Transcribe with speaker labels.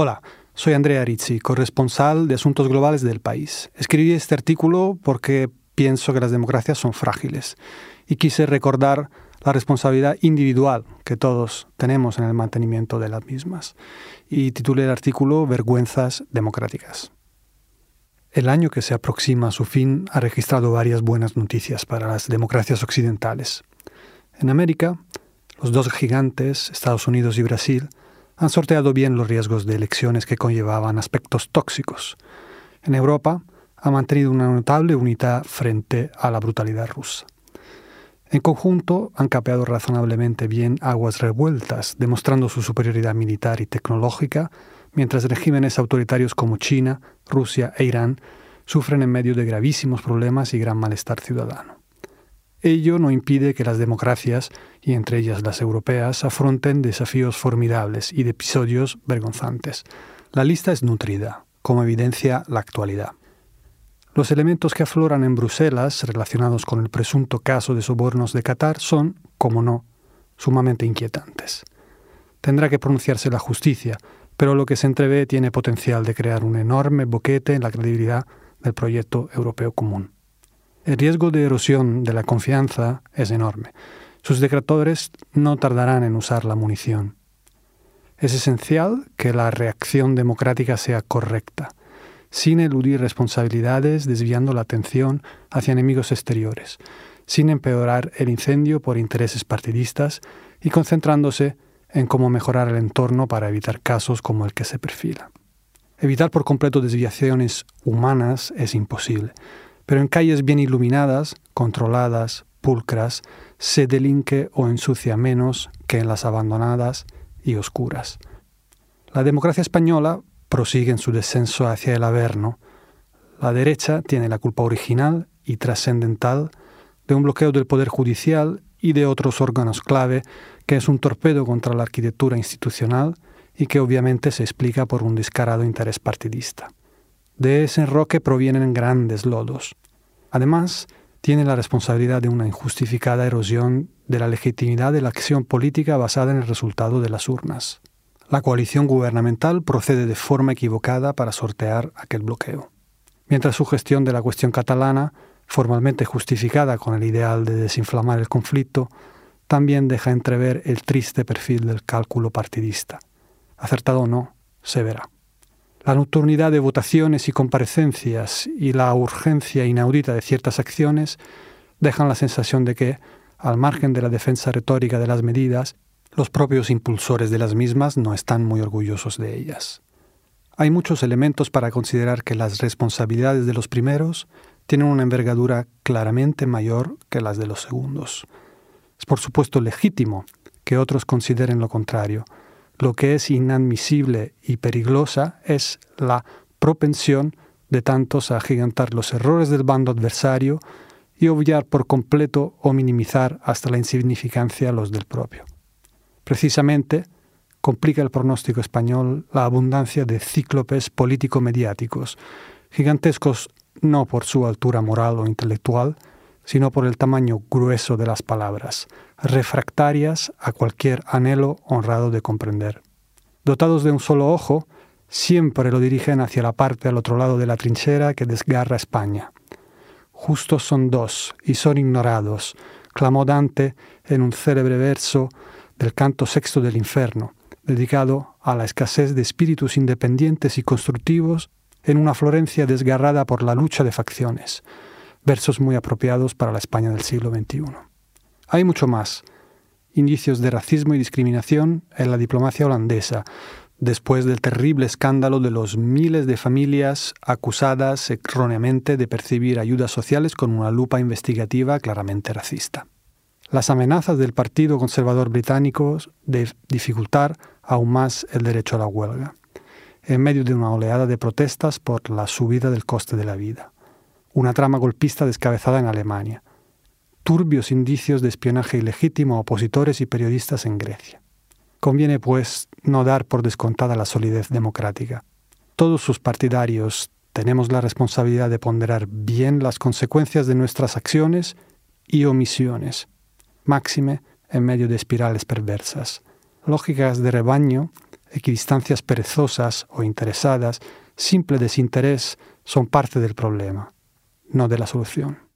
Speaker 1: Hola, soy Andrea Rizzi, corresponsal de Asuntos Globales del país. Escribí este artículo porque pienso que las democracias son frágiles y quise recordar la responsabilidad individual que todos tenemos en el mantenimiento de las mismas. Y titulé el artículo Vergüenzas democráticas. El año que se aproxima a su fin ha registrado varias buenas noticias para las democracias occidentales. En América, los dos gigantes, Estados Unidos y Brasil, han sorteado bien los riesgos de elecciones que conllevaban aspectos tóxicos. En Europa ha mantenido una notable unidad frente a la brutalidad rusa. En conjunto han capeado razonablemente bien aguas revueltas, demostrando su superioridad militar y tecnológica, mientras regímenes autoritarios como China, Rusia e Irán sufren en medio de gravísimos problemas y gran malestar ciudadano. Ello no impide que las democracias, y entre ellas las europeas, afronten desafíos formidables y episodios vergonzantes. La lista es nutrida, como evidencia la actualidad. Los elementos que afloran en Bruselas relacionados con el presunto caso de sobornos de Qatar son, como no, sumamente inquietantes. Tendrá que pronunciarse la justicia, pero lo que se entrevé tiene potencial de crear un enorme boquete en la credibilidad del proyecto europeo común. El riesgo de erosión de la confianza es enorme. Sus detractores no tardarán en usar la munición. Es esencial que la reacción democrática sea correcta, sin eludir responsabilidades desviando la atención hacia enemigos exteriores, sin empeorar el incendio por intereses partidistas y concentrándose en cómo mejorar el entorno para evitar casos como el que se perfila. Evitar por completo desviaciones humanas es imposible, pero en calles bien iluminadas, controladas, pulcras, se delinque o ensucia menos que en las abandonadas y oscuras. La democracia española prosigue en su descenso hacia el averno. La derecha tiene la culpa original y trascendental de un bloqueo del Poder Judicial y de otros órganos clave, que es un torpedo contra la arquitectura institucional y que obviamente se explica por un descarado interés partidista. De ese enroque provienen grandes lodos. Además, tiene la responsabilidad de una injustificada erosión de la legitimidad de la acción política basada en el resultado de las urnas. La coalición gubernamental procede de forma equivocada para sortear aquel bloqueo. Mientras su gestión de la cuestión catalana, formalmente justificada con el ideal de desinflamar el conflicto, también deja entrever el triste perfil del cálculo partidista. Acertado o no, se verá. La nocturnidad de votaciones y comparecencias y la urgencia inaudita de ciertas acciones dejan la sensación de que, al margen de la defensa retórica de las medidas, los propios impulsores de las mismas no están muy orgullosos de ellas. Hay muchos elementos para considerar que las responsabilidades de los primeros tienen una envergadura claramente mayor que las de los segundos. Es por supuesto legítimo que otros consideren lo contrario, lo que es inadmisible y peligrosa es la propensión de tantos a agigantar los errores del bando adversario y obviar por completo o minimizar hasta la insignificancia los del propio. Precisamente, complica el pronóstico español la abundancia de cíclopes político-mediáticos, gigantescos no por su altura moral o intelectual, sino por el tamaño grueso de las palabras, refractarias a cualquier anhelo honrado de comprender. Dotados de un solo ojo, siempre lo dirigen hacia la parte al otro lado de la trinchera que desgarra España. Justos son dos y son ignorados, clamó Dante en un célebre verso del canto sexto del infierno, dedicado a la escasez de espíritus independientes y constructivos en una Florencia desgarrada por la lucha de facciones versos muy apropiados para la España del siglo XXI. Hay mucho más. Indicios de racismo y discriminación en la diplomacia holandesa, después del terrible escándalo de los miles de familias acusadas erróneamente de percibir ayudas sociales con una lupa investigativa claramente racista. Las amenazas del Partido Conservador Británico de dificultar aún más el derecho a la huelga, en medio de una oleada de protestas por la subida del coste de la vida una trama golpista descabezada en Alemania, turbios indicios de espionaje ilegítimo a opositores y periodistas en Grecia. Conviene, pues, no dar por descontada la solidez democrática. Todos sus partidarios tenemos la responsabilidad de ponderar bien las consecuencias de nuestras acciones y omisiones, máxime en medio de espirales perversas. Lógicas de rebaño equidistancias perezosas o interesadas, simple desinterés, son parte del problema, no de la solución.